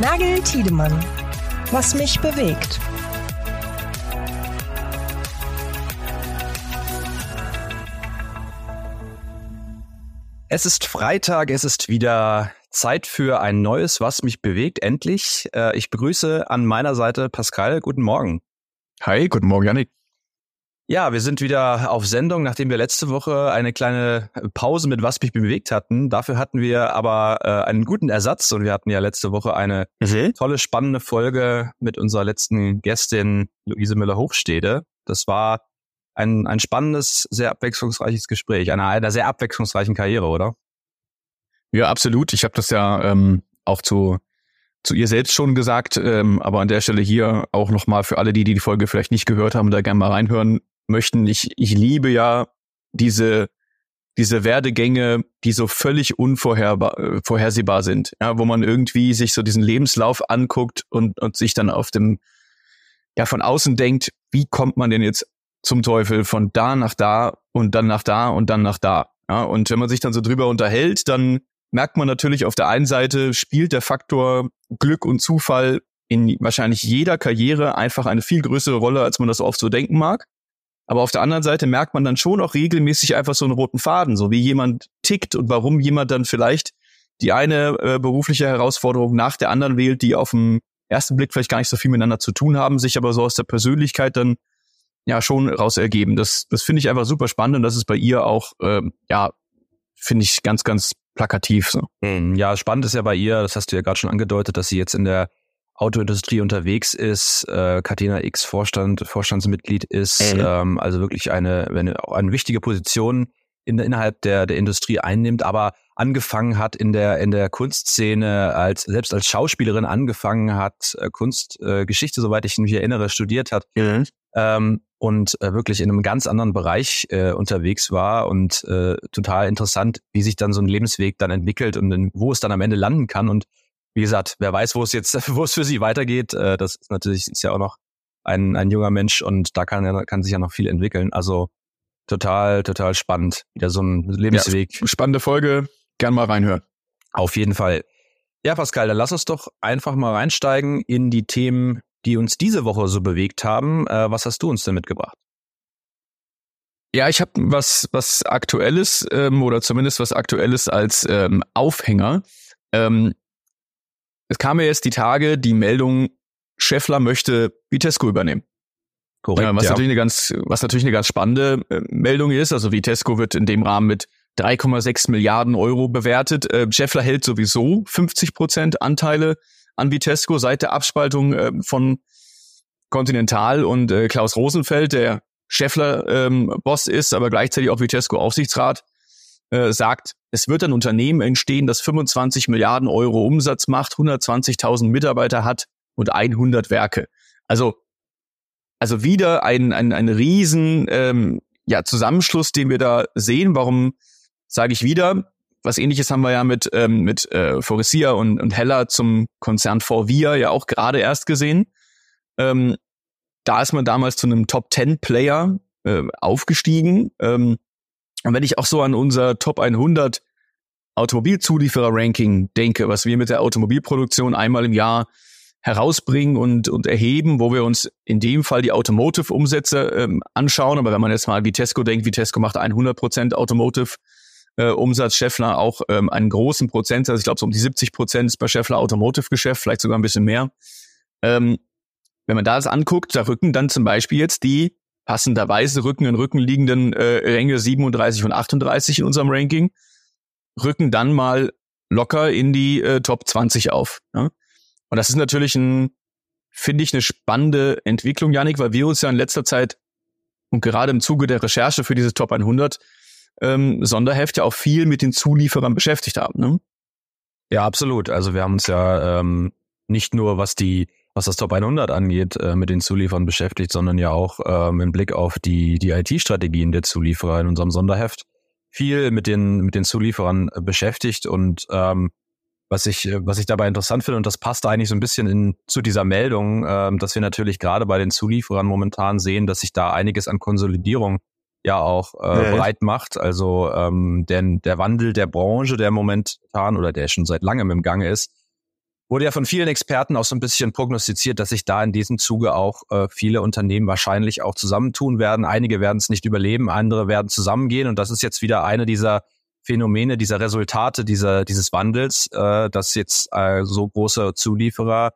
Nagel Tiedemann. Was mich bewegt. Es ist Freitag, es ist wieder Zeit für ein neues, was mich bewegt. Endlich. Äh, ich begrüße an meiner Seite Pascal. Guten Morgen. Hi, guten Morgen, Janik. Ja, wir sind wieder auf Sendung, nachdem wir letzte Woche eine kleine Pause mit Was mich bewegt hatten. Dafür hatten wir aber äh, einen guten Ersatz und wir hatten ja letzte Woche eine mhm. tolle, spannende Folge mit unserer letzten Gästin Luise Müller-Hochstede. Das war ein, ein spannendes, sehr abwechslungsreiches Gespräch, einer, einer sehr abwechslungsreichen Karriere, oder? Ja, absolut. Ich habe das ja ähm, auch zu zu ihr selbst schon gesagt, ähm, aber an der Stelle hier auch nochmal für alle, die, die die Folge vielleicht nicht gehört haben, da gerne mal reinhören möchten. Ich, ich liebe ja diese, diese Werdegänge, die so völlig unvorhersehbar sind, ja, wo man irgendwie sich so diesen Lebenslauf anguckt und, und sich dann auf dem, ja, von außen denkt, wie kommt man denn jetzt zum Teufel von da nach da und dann nach da und dann nach da? Ja, und wenn man sich dann so drüber unterhält, dann merkt man natürlich auf der einen Seite spielt der Faktor Glück und Zufall in wahrscheinlich jeder Karriere einfach eine viel größere Rolle, als man das oft so denken mag. Aber auf der anderen Seite merkt man dann schon auch regelmäßig einfach so einen roten Faden, so wie jemand tickt und warum jemand dann vielleicht die eine äh, berufliche Herausforderung nach der anderen wählt, die auf den ersten Blick vielleicht gar nicht so viel miteinander zu tun haben, sich aber so aus der Persönlichkeit dann ja schon raus ergeben. Das, das finde ich einfach super spannend und das ist bei ihr auch, ähm, ja, finde ich ganz, ganz plakativ. So. Hm, ja, spannend ist ja bei ihr, das hast du ja gerade schon angedeutet, dass sie jetzt in der Autoindustrie unterwegs ist, äh, Catena X Vorstand, Vorstandsmitglied ist, mhm. ähm, also wirklich eine, eine, eine wichtige Position in, innerhalb der, der Industrie einnimmt, aber angefangen hat in der, in der Kunstszene, als, selbst als Schauspielerin angefangen hat, äh, Kunstgeschichte, äh, soweit ich mich erinnere, studiert hat. Mhm. Ähm, und äh, wirklich in einem ganz anderen Bereich äh, unterwegs war und äh, total interessant, wie sich dann so ein Lebensweg dann entwickelt und in, wo es dann am Ende landen kann und wie gesagt, wer weiß, wo es jetzt, wo es für sie weitergeht. Äh, das ist natürlich ist ja auch noch ein, ein junger Mensch und da kann, kann sich ja noch viel entwickeln. Also total, total spannend. Wieder so ein Lebensweg. Ja, spannende Folge. Gern mal reinhören. Auf jeden Fall. Ja, Pascal, dann lass uns doch einfach mal reinsteigen in die Themen, die uns diese Woche so bewegt haben. Äh, was hast du uns denn mitgebracht? Ja, ich habe was was aktuelles ähm, oder zumindest was aktuelles als ähm, Aufhänger. Ähm, es kam ja jetzt die Tage die Meldung, Scheffler möchte Vitesco übernehmen. Korrekt. Ja, was, ja. natürlich eine ganz, was natürlich eine ganz spannende äh, Meldung ist. Also Vitesco wird in dem Rahmen mit 3,6 Milliarden Euro bewertet. Äh, Scheffler hält sowieso 50 Prozent Anteile an Vitesco seit der Abspaltung äh, von Continental und äh, Klaus Rosenfeld, der Scheffler ähm, Boss ist, aber gleichzeitig auch Vitesco Aufsichtsrat, äh, sagt, es wird ein Unternehmen entstehen, das 25 Milliarden Euro Umsatz macht, 120.000 Mitarbeiter hat und 100 Werke. Also, also wieder ein, ein, ein riesen ähm, ja, Zusammenschluss, den wir da sehen. Warum sage ich wieder? Was ähnliches haben wir ja mit, ähm, mit äh, Foresia und, und Heller zum Konzern Forvia ja auch gerade erst gesehen. Ähm, da ist man damals zu einem Top 10 Player äh, aufgestiegen. Ähm, und wenn ich auch so an unser Top 100 Automobilzulieferer-Ranking denke, was wir mit der Automobilproduktion einmal im Jahr herausbringen und, und erheben, wo wir uns in dem Fall die Automotive-Umsätze ähm, anschauen. Aber wenn man jetzt mal Vitesco denkt, Vitesco macht 100 Prozent Automotive. Äh, Umsatz Scheffler auch ähm, einen großen Prozent, also ich glaube so um die 70 Prozent ist bei Scheffler Automotive-Geschäft, vielleicht sogar ein bisschen mehr. Ähm, wenn man da das anguckt, da rücken dann zum Beispiel jetzt die passenderweise Rücken in Rücken liegenden äh, Ränge 37 und 38 in unserem Ranking, rücken dann mal locker in die äh, Top 20 auf. Ja? Und das ist natürlich ein, finde ich, eine spannende Entwicklung, Janik, weil wir uns ja in letzter Zeit und gerade im Zuge der Recherche für dieses Top 100 ähm, Sonderheft ja auch viel mit den Zulieferern beschäftigt haben. Ne? Ja, absolut. Also wir haben uns ja ähm, nicht nur was die was das Top 100 angeht, äh, mit den Zulieferern beschäftigt, sondern ja auch ähm, im Blick auf die, die IT-Strategien der Zulieferer in unserem Sonderheft viel mit den, mit den Zulieferern äh, beschäftigt und ähm, was ich, was ich dabei interessant finde, und das passt eigentlich so ein bisschen in, zu dieser Meldung, ähm, dass wir natürlich gerade bei den Zulieferern momentan sehen, dass sich da einiges an Konsolidierung ja auch äh, breit macht. Also ähm, denn der Wandel der Branche, der momentan oder der schon seit langem im Gange ist, wurde ja von vielen Experten auch so ein bisschen prognostiziert, dass sich da in diesem Zuge auch äh, viele Unternehmen wahrscheinlich auch zusammentun werden. Einige werden es nicht überleben, andere werden zusammengehen. Und das ist jetzt wieder eine dieser Phänomene, dieser Resultate dieser, dieses Wandels, äh, dass jetzt äh, so große Zulieferer,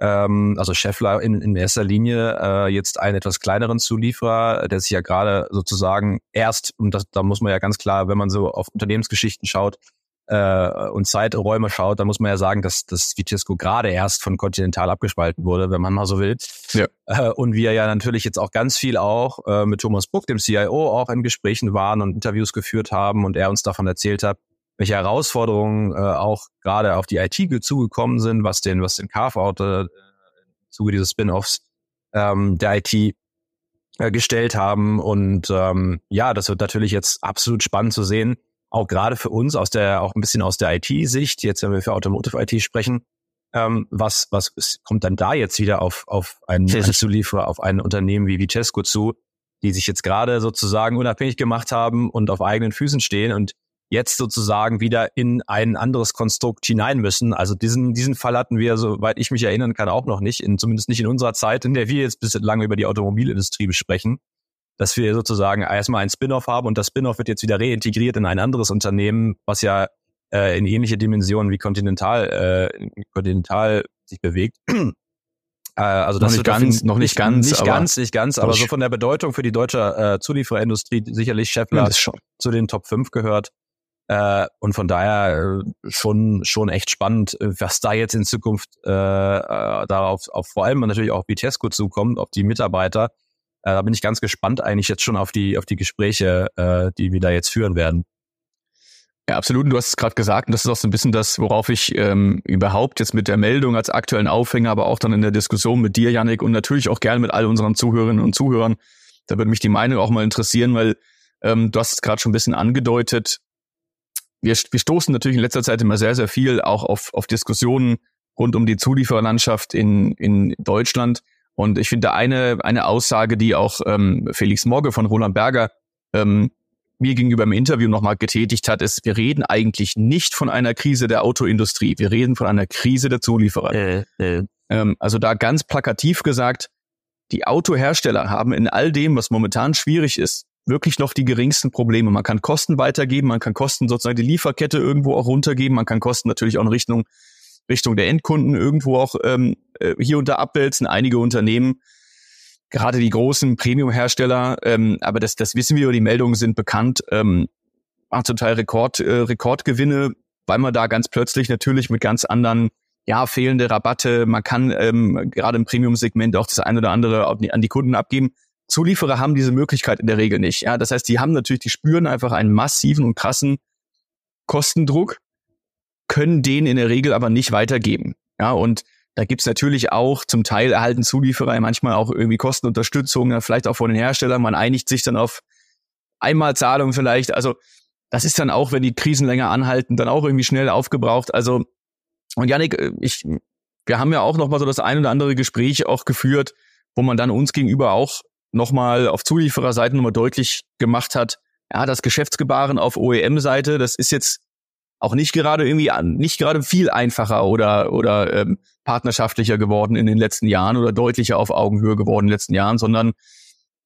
ähm, also Scheffler in, in erster Linie, äh, jetzt einen etwas kleineren Zulieferer, der sich ja gerade sozusagen erst, und das, da muss man ja ganz klar, wenn man so auf Unternehmensgeschichten schaut, äh, und Zeiträume schaut, dann muss man ja sagen, dass das Vitesco gerade erst von Continental abgespalten wurde, wenn man mal so will. Ja. Äh, und wir ja natürlich jetzt auch ganz viel auch äh, mit Thomas Bruck, dem CIO, auch in Gesprächen waren und Interviews geführt haben und er uns davon erzählt hat, welche Herausforderungen äh, auch gerade auf die IT zugekommen sind, was den, was den Carve-out äh, im Zuge dieses Spin-offs ähm, der IT äh, gestellt haben. Und ähm, ja, das wird natürlich jetzt absolut spannend zu sehen, auch gerade für uns aus der, auch ein bisschen aus der IT-Sicht, jetzt wenn wir für Automotive IT sprechen, ähm, was, was kommt dann da jetzt wieder auf, auf einen Zulieferer, auf ein Unternehmen wie Vitesco zu, die sich jetzt gerade sozusagen unabhängig gemacht haben und auf eigenen Füßen stehen und jetzt sozusagen wieder in ein anderes Konstrukt hinein müssen. Also diesen, diesen Fall hatten wir, soweit ich mich erinnern kann, auch noch nicht, in, zumindest nicht in unserer Zeit, in der wir jetzt bislang über die Automobilindustrie besprechen dass wir sozusagen erstmal ein Spin-off haben und das Spin-off wird jetzt wieder reintegriert in ein anderes Unternehmen, was ja äh, in ähnliche Dimensionen wie Continental, äh, Continental sich bewegt. Äh, also das noch nicht ganz, noch nicht ganz, nicht ganz, nicht ganz, aber so von der Bedeutung für die deutsche äh, Zuliefererindustrie sicherlich Schaeffler zu den Top 5 gehört. Äh, und von daher äh, schon schon echt spannend, äh, was da jetzt in Zukunft äh, äh, darauf auf vor allem natürlich auch Vitesco zukommt, auf die Mitarbeiter, äh, da bin ich ganz gespannt eigentlich jetzt schon auf die, auf die Gespräche, äh, die wir da jetzt führen werden. Ja, absolut. Und du hast es gerade gesagt, und das ist auch so ein bisschen das, worauf ich ähm, überhaupt jetzt mit der Meldung als aktuellen Aufhänger, aber auch dann in der Diskussion mit dir, Yannick, und natürlich auch gerne mit all unseren Zuhörerinnen und Zuhörern, da würde mich die Meinung auch mal interessieren, weil ähm, du hast es gerade schon ein bisschen angedeutet. Wir, wir stoßen natürlich in letzter Zeit immer sehr, sehr viel auch auf, auf Diskussionen rund um die Zuliefererlandschaft in, in Deutschland. Und ich finde eine, eine Aussage, die auch ähm, Felix Morge von Roland Berger ähm, mir gegenüber im Interview nochmal getätigt hat, ist, wir reden eigentlich nicht von einer Krise der Autoindustrie, wir reden von einer Krise der Zulieferer. Äh, äh. Ähm, also da ganz plakativ gesagt, die Autohersteller haben in all dem, was momentan schwierig ist, wirklich noch die geringsten Probleme. Man kann Kosten weitergeben, man kann Kosten sozusagen die Lieferkette irgendwo auch runtergeben, man kann Kosten natürlich auch in Richtung Richtung der Endkunden irgendwo auch ähm, äh, hier da abwälzen. Einige Unternehmen, gerade die großen Premium-Hersteller, ähm, aber das, das wissen wir, die Meldungen sind bekannt, ähm, machen zum Teil Rekord, äh, Rekordgewinne, weil man da ganz plötzlich natürlich mit ganz anderen ja, fehlende Rabatte, man kann ähm, gerade im Premium-Segment auch das ein oder andere an die Kunden abgeben. Zulieferer haben diese Möglichkeit in der Regel nicht. Ja, das heißt, die haben natürlich, die spüren einfach einen massiven und krassen Kostendruck können den in der Regel aber nicht weitergeben. Ja, und da gibt's natürlich auch zum Teil erhalten Zulieferer manchmal auch irgendwie Kostenunterstützung, vielleicht auch von den Herstellern. Man einigt sich dann auf Einmalzahlung vielleicht. Also das ist dann auch, wenn die Krisen länger anhalten, dann auch irgendwie schnell aufgebraucht. Also und Janik, äh, ich, wir haben ja auch noch mal so das ein oder andere Gespräch auch geführt, wo man dann uns gegenüber auch noch mal auf Zuliefererseite nochmal deutlich gemacht hat, ja, das Geschäftsgebaren auf OEM-Seite, das ist jetzt auch nicht gerade irgendwie an, nicht gerade viel einfacher oder oder ähm, partnerschaftlicher geworden in den letzten Jahren oder deutlicher auf Augenhöhe geworden in den letzten Jahren, sondern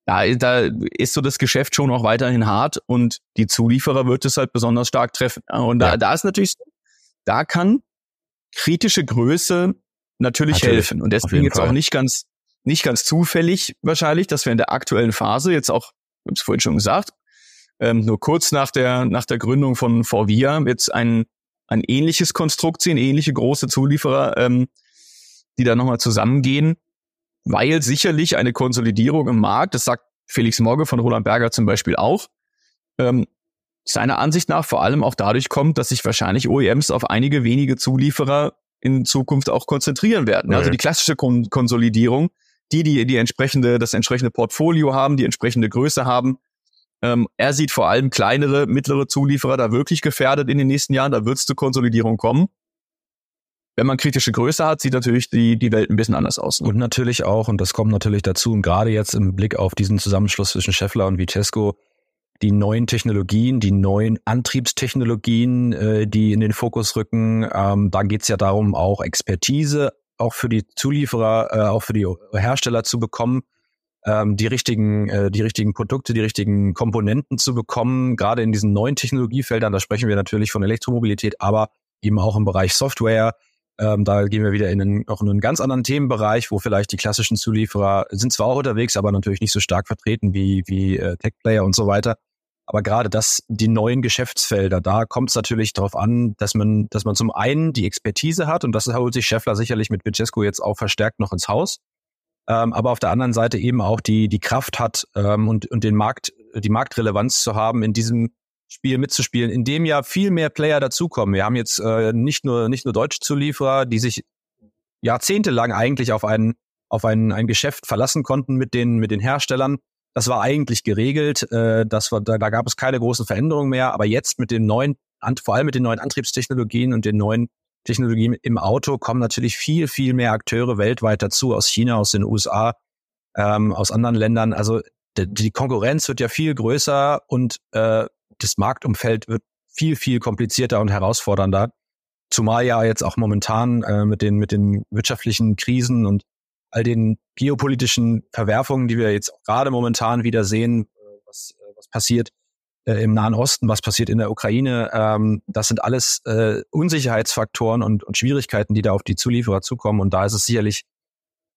da, da ist so das Geschäft schon auch weiterhin hart und die Zulieferer wird es halt besonders stark treffen. Und da, ja. da ist natürlich, da kann kritische Größe natürlich, natürlich helfen. Und deswegen jetzt Fall. auch nicht ganz, nicht ganz zufällig wahrscheinlich, dass wir in der aktuellen Phase jetzt auch, ich habe es vorhin schon gesagt, ähm, nur kurz nach der, nach der Gründung von Forvia jetzt ein, ein ähnliches Konstrukt sehen, ähnliche große Zulieferer, ähm, die da nochmal zusammengehen, weil sicherlich eine Konsolidierung im Markt, das sagt Felix Morge von Roland Berger zum Beispiel auch, ähm, seiner Ansicht nach vor allem auch dadurch kommt, dass sich wahrscheinlich OEMs auf einige wenige Zulieferer in Zukunft auch konzentrieren werden. Also die klassische Kon Konsolidierung, die, die die entsprechende, das entsprechende Portfolio haben, die entsprechende Größe haben, ähm, er sieht vor allem kleinere, mittlere Zulieferer da wirklich gefährdet in den nächsten Jahren. Da wird es zur Konsolidierung kommen. Wenn man kritische Größe hat, sieht natürlich die, die Welt ein bisschen anders aus. Ne? Und natürlich auch, und das kommt natürlich dazu, und gerade jetzt im Blick auf diesen Zusammenschluss zwischen Scheffler und Vitesco, die neuen Technologien, die neuen Antriebstechnologien, äh, die in den Fokus rücken. Ähm, da geht es ja darum, auch Expertise auch für die Zulieferer, äh, auch für die Hersteller zu bekommen, ähm, die richtigen, äh, die richtigen Produkte, die richtigen Komponenten zu bekommen, gerade in diesen neuen Technologiefeldern. Da sprechen wir natürlich von Elektromobilität, aber eben auch im Bereich Software. Ähm, da gehen wir wieder in einen, auch in einen ganz anderen Themenbereich, wo vielleicht die klassischen Zulieferer sind zwar auch unterwegs, aber natürlich nicht so stark vertreten wie, wie äh, Tech-Player und so weiter. Aber gerade das, die neuen Geschäftsfelder, da kommt es natürlich darauf an, dass man, dass man zum einen die Expertise hat und das holt sich Scheffler sicherlich mit Vitesco jetzt auch verstärkt noch ins Haus. Ähm, aber auf der anderen Seite eben auch die, die Kraft hat ähm, und, und den Markt, die Marktrelevanz zu haben, in diesem Spiel mitzuspielen, in dem ja viel mehr Player dazukommen. Wir haben jetzt äh, nicht nur, nicht nur deutsche Zulieferer, die sich jahrzehntelang eigentlich auf ein, auf ein, ein Geschäft verlassen konnten mit den, mit den Herstellern, das war eigentlich geregelt. Äh, das war, da, da gab es keine großen Veränderungen mehr. Aber jetzt mit den neuen, vor allem mit den neuen Antriebstechnologien und den neuen Technologien im Auto kommen natürlich viel, viel mehr Akteure weltweit dazu, aus China, aus den USA, ähm, aus anderen Ländern. Also die, Konkurrenz wird ja viel größer und äh, das Marktumfeld wird viel, viel komplizierter und herausfordernder. Zumal ja jetzt auch momentan äh, mit den, mit den wirtschaftlichen Krisen und all den geopolitischen Verwerfungen, die wir jetzt gerade momentan wieder sehen, äh, was, äh, was passiert äh, im Nahen Osten, was passiert in der Ukraine, ähm, das sind alles äh, Unsicherheitsfaktoren und, und Schwierigkeiten, die da auf die Zulieferer zukommen. Und da ist es sicherlich,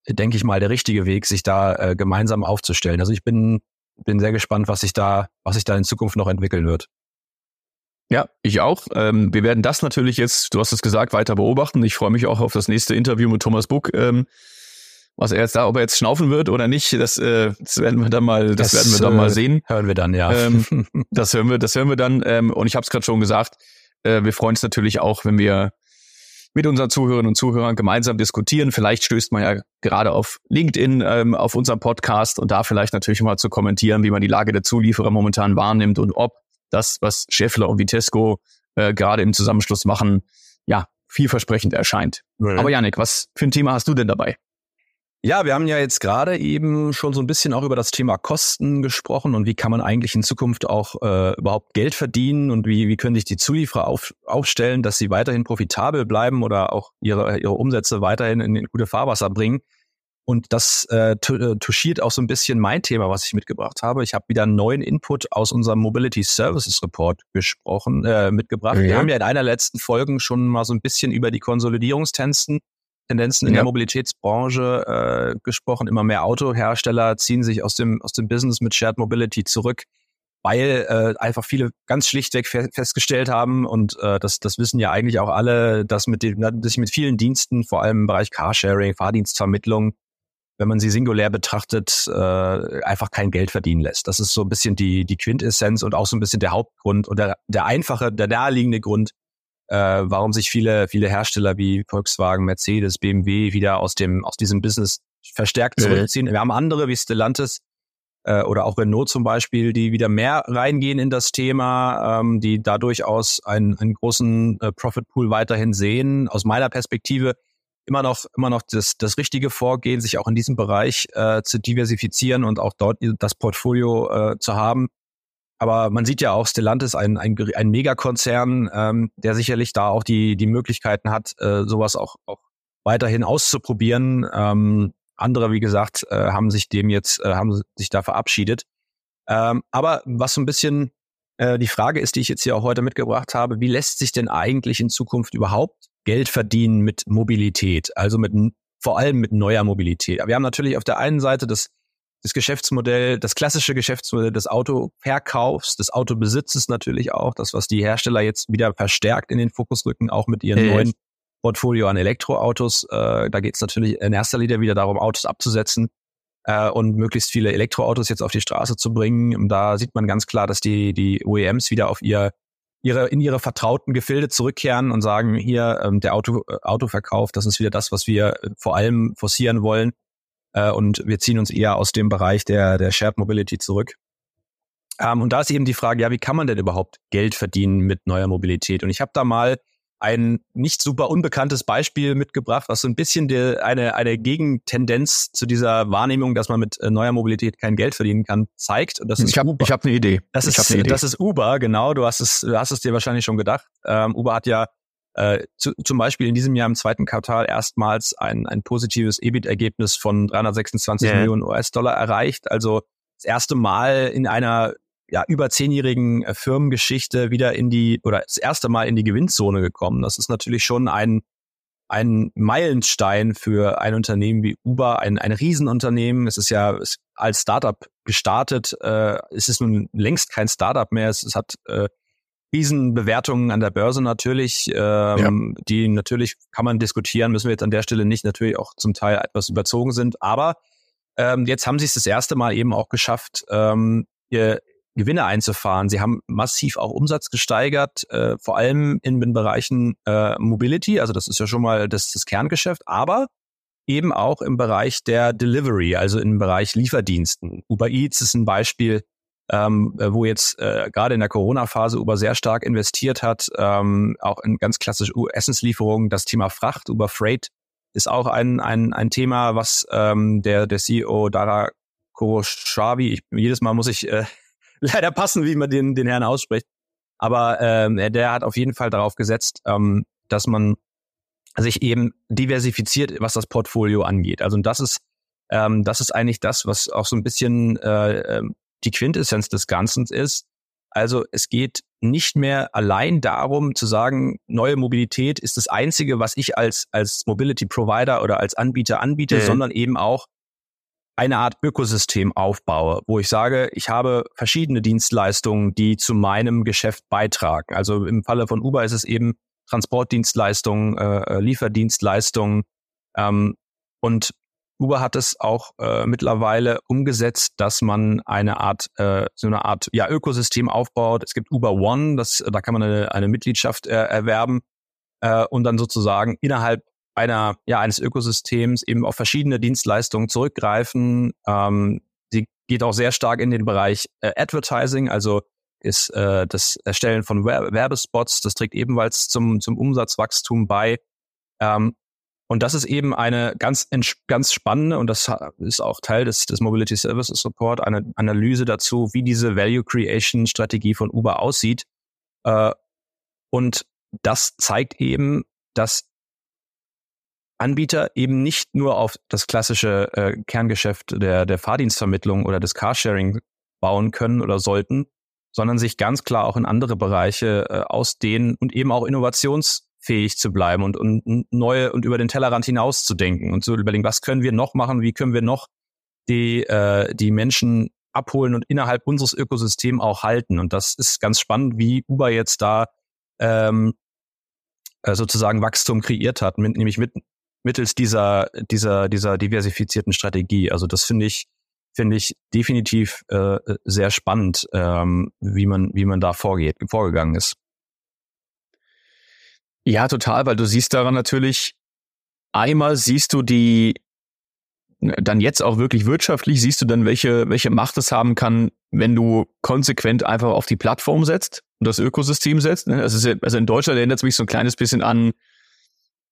denke ich mal, der richtige Weg, sich da äh, gemeinsam aufzustellen. Also ich bin, bin sehr gespannt, was sich da, was sich da in Zukunft noch entwickeln wird. Ja, ich auch. Ähm, wir werden das natürlich jetzt, du hast es gesagt, weiter beobachten. Ich freue mich auch auf das nächste Interview mit Thomas Buck. Ähm, was er jetzt da, ob er jetzt schnaufen wird oder nicht, das, äh, das werden wir dann mal, das, das werden wir dann mal äh, sehen. Hören wir dann, ja. Ähm, das hören wir, das hören wir dann. Ähm, und ich habe es gerade schon gesagt, äh, wir freuen uns natürlich auch, wenn wir mit unseren Zuhörerinnen und Zuhörern gemeinsam diskutieren. Vielleicht stößt man ja gerade auf LinkedIn ähm, auf unserem Podcast und da vielleicht natürlich mal zu kommentieren, wie man die Lage der Zulieferer momentan wahrnimmt und ob das, was Scheffler und Vitesco äh, gerade im Zusammenschluss machen, ja, vielversprechend erscheint. Mhm. Aber Janik, was für ein Thema hast du denn dabei? Ja, wir haben ja jetzt gerade eben schon so ein bisschen auch über das Thema Kosten gesprochen und wie kann man eigentlich in Zukunft auch äh, überhaupt Geld verdienen und wie, wie können sich die Zulieferer auf, aufstellen, dass sie weiterhin profitabel bleiben oder auch ihre, ihre Umsätze weiterhin in, in gute Fahrwasser bringen. Und das äh, äh touchiert auch so ein bisschen mein Thema, was ich mitgebracht habe. Ich habe wieder einen neuen Input aus unserem Mobility Services Report gesprochen, äh, mitgebracht. Ja. Wir haben ja in einer letzten Folge schon mal so ein bisschen über die Konsolidierungstendenzen Tendenzen in ja. der Mobilitätsbranche äh, gesprochen. Immer mehr Autohersteller ziehen sich aus dem, aus dem Business mit Shared Mobility zurück, weil äh, einfach viele ganz schlichtweg fe festgestellt haben, und äh, das, das wissen ja eigentlich auch alle, dass mit dem, dass sich mit vielen Diensten, vor allem im Bereich Carsharing, Fahrdienstvermittlung, wenn man sie singulär betrachtet, äh, einfach kein Geld verdienen lässt. Das ist so ein bisschen die, die Quintessenz und auch so ein bisschen der Hauptgrund und der, der einfache, der naheliegende Grund, äh, warum sich viele, viele Hersteller wie Volkswagen, Mercedes, BMW wieder aus dem, aus diesem Business verstärkt zurückziehen. Mhm. Wir haben andere wie Stellantis äh, oder auch Renault zum Beispiel, die wieder mehr reingehen in das Thema, ähm, die da durchaus einen, einen großen äh, Profit Pool weiterhin sehen. Aus meiner Perspektive immer noch immer noch das, das richtige Vorgehen, sich auch in diesem Bereich äh, zu diversifizieren und auch dort das Portfolio äh, zu haben. Aber man sieht ja auch, Stellantis, ein, ein, ein Megakonzern, ähm, der sicherlich da auch die, die Möglichkeiten hat, äh, sowas auch, auch weiterhin auszuprobieren. Ähm, andere, wie gesagt, äh, haben sich dem jetzt, äh, haben sich da verabschiedet. Ähm, aber was so ein bisschen äh, die Frage ist, die ich jetzt hier auch heute mitgebracht habe, wie lässt sich denn eigentlich in Zukunft überhaupt Geld verdienen mit Mobilität? Also mit vor allem mit neuer Mobilität. Wir haben natürlich auf der einen Seite das das Geschäftsmodell, das klassische Geschäftsmodell des Autoverkaufs, des Autobesitzes natürlich auch, das, was die Hersteller jetzt wieder verstärkt in den Fokus rücken, auch mit ihren hey. neuen Portfolio an Elektroautos. Äh, da geht es natürlich in erster Linie wieder darum, Autos abzusetzen äh, und möglichst viele Elektroautos jetzt auf die Straße zu bringen. Da sieht man ganz klar, dass die, die OEMs wieder auf ihr ihre in ihre vertrauten Gefilde zurückkehren und sagen, hier ähm, der Auto, äh, Autoverkauf, das ist wieder das, was wir vor allem forcieren wollen äh, und wir ziehen uns eher aus dem Bereich der, der Shared Mobility zurück. Ähm, und da ist eben die Frage, ja, wie kann man denn überhaupt Geld verdienen mit neuer Mobilität? Und ich habe da mal ein nicht super unbekanntes Beispiel mitgebracht, was so ein bisschen die, eine, eine Gegentendenz zu dieser Wahrnehmung, dass man mit äh, neuer Mobilität kein Geld verdienen kann, zeigt. Und das ist ich habe hab eine Idee. Das ich ist, eine Idee. das ist Uber, genau. Du hast es, du hast es dir wahrscheinlich schon gedacht. Ähm, Uber hat ja äh, zu, zum Beispiel in diesem Jahr im zweiten Quartal erstmals ein, ein positives EBIT-Ergebnis von 326 yeah. Millionen US-Dollar erreicht. Also das erste Mal in einer ja, über zehnjährigen äh, Firmengeschichte wieder in die oder das erste Mal in die Gewinnzone gekommen. Das ist natürlich schon ein, ein Meilenstein für ein Unternehmen wie Uber, ein, ein Riesenunternehmen. Es ist ja als Startup gestartet. Äh, es ist nun längst kein Startup mehr. Es, es hat äh, Riesenbewertungen an der Börse natürlich, ähm, ja. die natürlich kann man diskutieren, müssen wir jetzt an der Stelle nicht natürlich auch zum Teil etwas überzogen sind. Aber ähm, jetzt haben sie es das erste Mal eben auch geschafft, ähm, ihr Gewinne einzufahren. Sie haben massiv auch Umsatz gesteigert, äh, vor allem in den Bereichen äh, Mobility, also das ist ja schon mal das, das Kerngeschäft, aber eben auch im Bereich der Delivery, also im Bereich Lieferdiensten. Uber Eats ist ein Beispiel, ähm, äh, wo jetzt äh, gerade in der Corona-Phase Uber sehr stark investiert hat, ähm, auch in ganz klassische Essenslieferungen. Das Thema Fracht, Uber Freight ist auch ein, ein, ein Thema, was ähm, der, der CEO Dara Khoshavi, ich, jedes Mal muss ich äh, leider passen, wie man den, den Herrn ausspricht, aber ähm, der hat auf jeden Fall darauf gesetzt, ähm, dass man sich eben diversifiziert, was das Portfolio angeht. Also das ist ähm, das ist eigentlich das, was auch so ein bisschen äh, ähm, die Quintessenz des Ganzen ist. Also es geht nicht mehr allein darum zu sagen, neue Mobilität ist das Einzige, was ich als, als Mobility Provider oder als Anbieter anbiete, mhm. sondern eben auch eine Art Ökosystem aufbaue, wo ich sage, ich habe verschiedene Dienstleistungen, die zu meinem Geschäft beitragen. Also im Falle von Uber ist es eben Transportdienstleistungen, äh, Lieferdienstleistungen. Ähm, und Uber hat es auch äh, mittlerweile umgesetzt, dass man eine Art, äh, so eine Art ja, Ökosystem aufbaut. Es gibt Uber One, das, da kann man eine, eine Mitgliedschaft äh, erwerben äh, und dann sozusagen innerhalb einer, ja, eines Ökosystems eben auf verschiedene Dienstleistungen zurückgreifen. Ähm, die geht auch sehr stark in den Bereich äh, Advertising, also ist äh, das Erstellen von Werbespots, das trägt ebenfalls zum, zum Umsatzwachstum bei. Ähm, und das ist eben eine ganz, ganz spannende, und das ist auch Teil des, des Mobility Services Report, eine Analyse dazu, wie diese Value Creation Strategie von Uber aussieht. Äh, und das zeigt eben, dass Anbieter eben nicht nur auf das klassische äh, Kerngeschäft der, der Fahrdienstvermittlung oder des Carsharing bauen können oder sollten, sondern sich ganz klar auch in andere Bereiche äh, ausdehnen und eben auch Innovations fähig zu bleiben und, und neue und über den Tellerrand hinaus zu denken und zu überlegen, was können wir noch machen, wie können wir noch die, äh, die Menschen abholen und innerhalb unseres Ökosystems auch halten. Und das ist ganz spannend, wie Uber jetzt da ähm, äh, sozusagen Wachstum kreiert hat, mit, nämlich mit, mittels dieser, dieser, dieser diversifizierten Strategie. Also das finde ich, finde ich definitiv äh, sehr spannend, ähm, wie man, wie man da vorgeht, vorgegangen ist. Ja, total, weil du siehst daran natürlich, einmal siehst du die, dann jetzt auch wirklich wirtschaftlich, siehst du dann, welche, welche Macht es haben kann, wenn du konsequent einfach auf die Plattform setzt und das Ökosystem setzt. Ne? Also, also in Deutschland erinnert es mich so ein kleines bisschen an,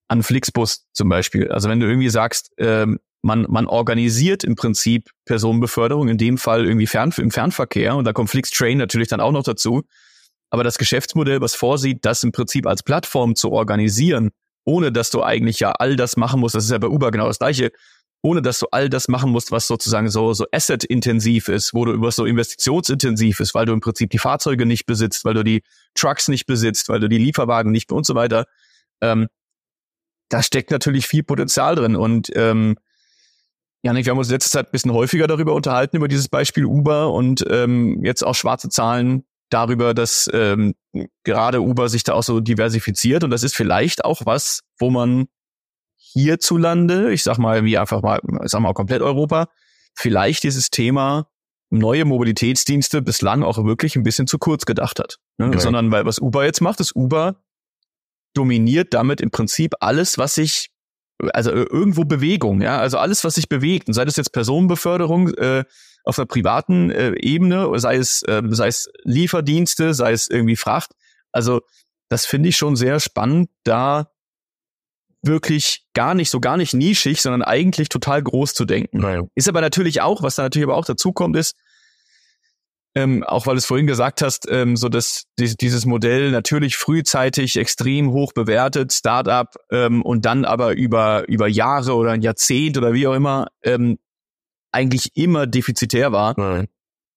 an Flixbus zum Beispiel. Also wenn du irgendwie sagst, ähm, man, man organisiert im Prinzip Personenbeförderung, in dem Fall irgendwie Fern, im Fernverkehr und da kommt Flixtrain natürlich dann auch noch dazu. Aber das Geschäftsmodell, was vorsieht, das im Prinzip als Plattform zu organisieren, ohne dass du eigentlich ja all das machen musst, das ist ja bei Uber genau das gleiche, ohne dass du all das machen musst, was sozusagen so, so asset-intensiv ist, wo du über so investitionsintensiv ist, weil du im Prinzip die Fahrzeuge nicht besitzt, weil du die Trucks nicht besitzt, weil du die Lieferwagen nicht und so weiter. Ähm, da steckt natürlich viel Potenzial drin und ähm, Janik, wir haben uns letzte Zeit ein bisschen häufiger darüber unterhalten, über dieses Beispiel Uber und ähm, jetzt auch schwarze Zahlen darüber, dass ähm, gerade Uber sich da auch so diversifiziert und das ist vielleicht auch was, wo man hierzulande, ich sag mal wie einfach mal, ich sag mal komplett Europa, vielleicht dieses Thema neue Mobilitätsdienste bislang auch wirklich ein bisschen zu kurz gedacht hat. Ne? Okay. Sondern weil was Uber jetzt macht, ist Uber dominiert damit im Prinzip alles, was sich also irgendwo Bewegung, ja, also alles, was sich bewegt, und sei das jetzt Personenbeförderung, äh, auf einer privaten äh, Ebene, sei es, äh, sei es Lieferdienste, sei es irgendwie Fracht. Also das finde ich schon sehr spannend, da wirklich gar nicht, so gar nicht nischig, sondern eigentlich total groß zu denken. Naja. Ist aber natürlich auch, was da natürlich aber auch dazu kommt, ist, ähm, auch weil du es vorhin gesagt hast, ähm, so dass die, dieses Modell natürlich frühzeitig extrem hoch bewertet, Startup ähm, und dann aber über über Jahre oder ein Jahrzehnt oder wie auch immer ähm, eigentlich immer defizitär war. Nein.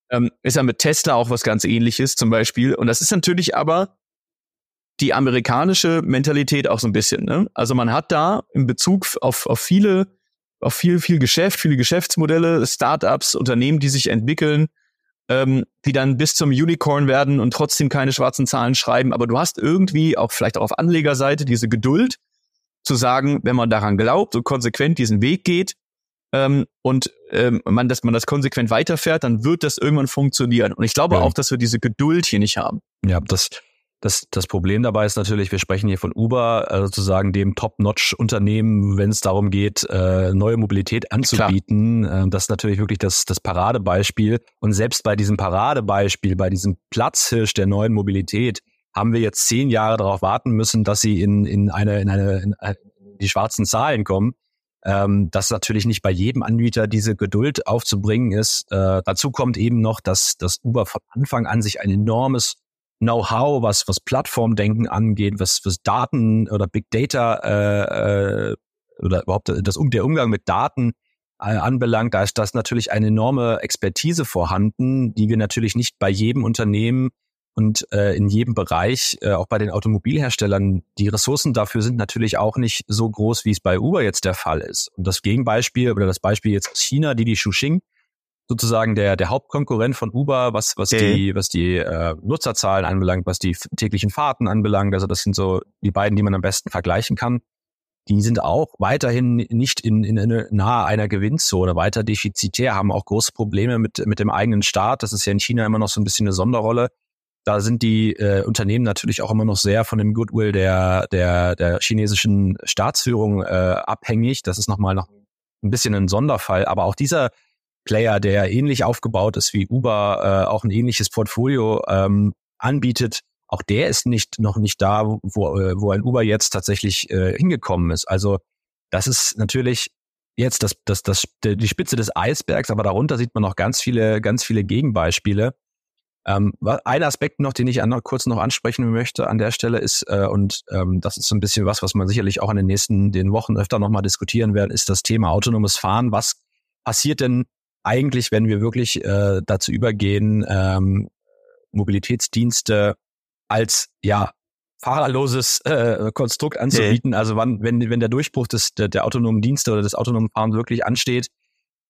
Ähm, ist ja mit Tesla auch was ganz ähnliches zum Beispiel. Und das ist natürlich aber die amerikanische Mentalität auch so ein bisschen. Ne? Also man hat da in Bezug auf, auf viele, auf viel, viel Geschäft, viele Geschäftsmodelle, Startups, Unternehmen, die sich entwickeln, ähm, die dann bis zum Unicorn werden und trotzdem keine schwarzen Zahlen schreiben. Aber du hast irgendwie auch vielleicht auch auf Anlegerseite diese Geduld zu sagen, wenn man daran glaubt und konsequent diesen Weg geht ähm, und ähm, man, dass man das konsequent weiterfährt, dann wird das irgendwann funktionieren. Und ich glaube Ja. auch, dass wir diese Geduld hier nicht haben. Ja, das, das, das Problem dabei ist natürlich, wir sprechen hier von Uber, äh, sozusagen dem Top-Notch-Unternehmen, wenn es darum geht, äh, neue Mobilität anzubieten. Äh, das ist natürlich wirklich das, das Paradebeispiel. Und selbst bei diesem Paradebeispiel, bei diesem Platzhirsch der neuen Mobilität, haben wir jetzt zehn Jahre darauf warten müssen, dass sie in, in eine, in eine, in eine die schwarzen Zahlen kommen. Ähm, dass natürlich nicht bei jedem Anbieter diese Geduld aufzubringen ist. Äh, dazu kommt eben noch, dass, dass Uber von Anfang an sich ein enormes Know-how, was, was Plattformdenken angeht, was, was Daten oder Big Data äh, äh, oder überhaupt das, der Umgang mit Daten äh, anbelangt, da ist das natürlich eine enorme Expertise vorhanden, die wir natürlich nicht bei jedem Unternehmen und äh, in jedem Bereich, äh, auch bei den Automobilherstellern, die Ressourcen dafür sind natürlich auch nicht so groß, wie es bei Uber jetzt der Fall ist. Und das Gegenbeispiel oder das Beispiel jetzt aus China, die die Shuxing, sozusagen der der Hauptkonkurrent von Uber, was was Okay. die was die äh, Nutzerzahlen anbelangt, was die täglichen Fahrten anbelangt. Also das sind so die beiden, die man am besten vergleichen kann. Die sind auch weiterhin nicht in, in eine, nahe einer Gewinnzone, weiter defizitär, haben auch große Probleme mit mit dem eigenen Staat. Das ist ja in China immer noch so ein bisschen eine Sonderrolle. Da sind die äh, Unternehmen natürlich auch immer noch sehr von dem Goodwill der der der chinesischen Staatsführung äh, abhängig. Das ist nochmal noch ein bisschen ein Sonderfall. Aber auch dieser Player, der ähnlich aufgebaut ist wie Uber, äh, auch ein ähnliches Portfolio ähm, anbietet, auch der ist nicht noch nicht da, wo, äh, wo ein Uber jetzt tatsächlich äh, hingekommen ist. Also das ist natürlich jetzt das, das, das, die Spitze des Eisbergs, aber darunter sieht man noch ganz viele, ganz viele Gegenbeispiele. Ähm, ein Aspekt noch, den ich an, kurz noch ansprechen möchte an der Stelle ist, äh, und ähm, das ist so ein bisschen was, was man sicherlich auch in den nächsten den Wochen öfter nochmal diskutieren werden, ist das Thema autonomes Fahren. Was passiert denn eigentlich, wenn wir wirklich äh, dazu übergehen, ähm, Mobilitätsdienste als ja fahrerloses äh, Konstrukt anzubieten. Also wann, wenn, wenn der Durchbruch des, der, der autonomen Dienste oder des autonomen Fahrens wirklich ansteht,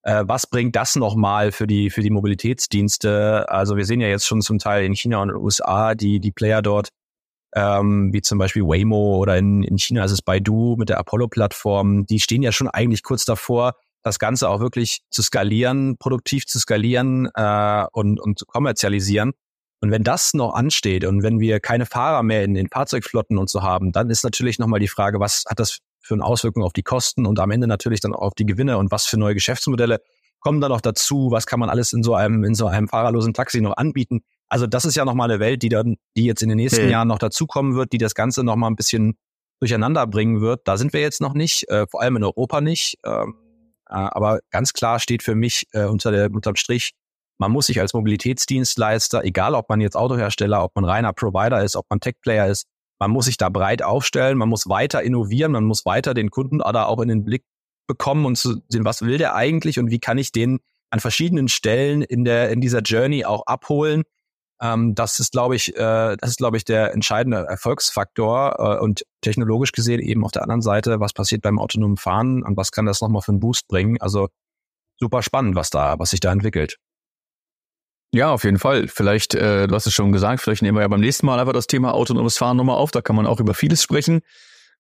äh, was bringt das nochmal für die, für die Mobilitätsdienste? Also wir sehen ja jetzt schon zum Teil in China und in den USA die, die Player dort, ähm, wie zum Beispiel Waymo oder in, in China ist es Baidu mit der Apollo-Plattform, die stehen ja schon eigentlich kurz davor, das Ganze auch wirklich zu skalieren, produktiv zu skalieren äh, und, und zu kommerzialisieren. Und wenn das noch ansteht und wenn wir keine Fahrer mehr in den Fahrzeugflotten und so haben, dann ist natürlich nochmal die Frage, was hat das für eine Auswirkung auf die Kosten und am Ende natürlich dann auch auf die Gewinne und was für neue Geschäftsmodelle kommen da noch dazu, was kann man alles in so einem, in so einem fahrerlosen Taxi noch anbieten. Also das ist ja nochmal eine Welt, die dann, die jetzt in den nächsten Mhm. Jahren noch dazukommen wird, die das Ganze nochmal ein bisschen durcheinander bringen wird. Da sind wir jetzt noch nicht, äh, vor allem in Europa nicht. Ähm, äh, aber ganz klar steht für mich äh, unter der, unterm Strich, man muss sich als Mobilitätsdienstleister, egal ob man jetzt Autohersteller, ob man reiner Provider ist, ob man Tech-Player ist, man muss sich da breit aufstellen, man muss weiter innovieren, man muss weiter den Kunden da auch in den Blick bekommen und zu sehen, was will der eigentlich und wie kann ich den an verschiedenen Stellen in der in dieser Journey auch abholen. Ähm, das ist, glaube ich, äh, das ist, glaube ich, der entscheidende Erfolgsfaktor äh, und technologisch gesehen eben auf der anderen Seite, was passiert beim autonomen Fahren und was kann das nochmal für einen Boost bringen. Also super spannend, was da, was sich da entwickelt. Ja, auf jeden Fall. Vielleicht, äh, du hast es schon gesagt, vielleicht nehmen wir ja beim nächsten Mal einfach das Thema autonomes Fahren nochmal auf. Da kann man auch über vieles sprechen.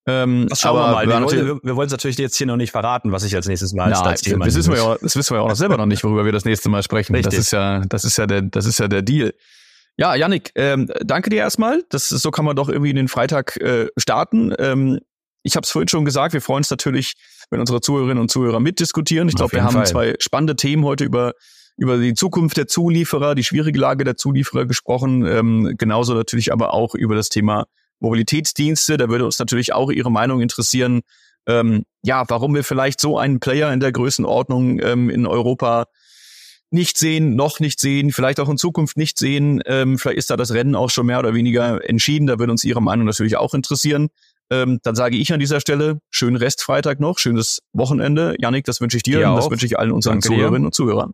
Ähm, Das schauen aber wir mal. Wir, wollen, wir, wollen es natürlich jetzt hier noch nicht verraten, was ich als nächstes Mal Nein, als Thema das, wissen wir ja, das wissen wir ja auch noch selber noch nicht, worüber wir das nächste Mal sprechen. Das Richtig. ist ja, das ist ja der, das ist ja der Deal. Ja, Yannick, ähm, danke dir erstmal. Das ist, so kann man doch irgendwie in den Freitag äh, starten. Ähm, ich habe es vorhin schon gesagt, wir freuen uns natürlich, wenn unsere Zuhörerinnen und Zuhörer mitdiskutieren. Ich glaube, wir haben Fall. zwei spannende Themen heute über über die Zukunft der Zulieferer, die schwierige Lage der Zulieferer gesprochen, ähm, genauso natürlich aber auch über das Thema Mobilitätsdienste. Da würde uns natürlich auch Ihre Meinung interessieren. Ähm, ja, warum wir vielleicht so einen Player in der Größenordnung ähm, in Europa nicht sehen, noch nicht sehen, vielleicht auch in Zukunft nicht sehen. Ähm, vielleicht ist da das Rennen auch schon mehr oder weniger entschieden. Da würde uns Ihre Meinung natürlich auch interessieren. Ähm, dann sage ich an dieser Stelle, schönen Restfreitag noch, schönes Wochenende. Janik, das wünsche ich dir, dir und das wünsche ich allen unseren Danke Zuhörerinnen dir. und Zuhörern.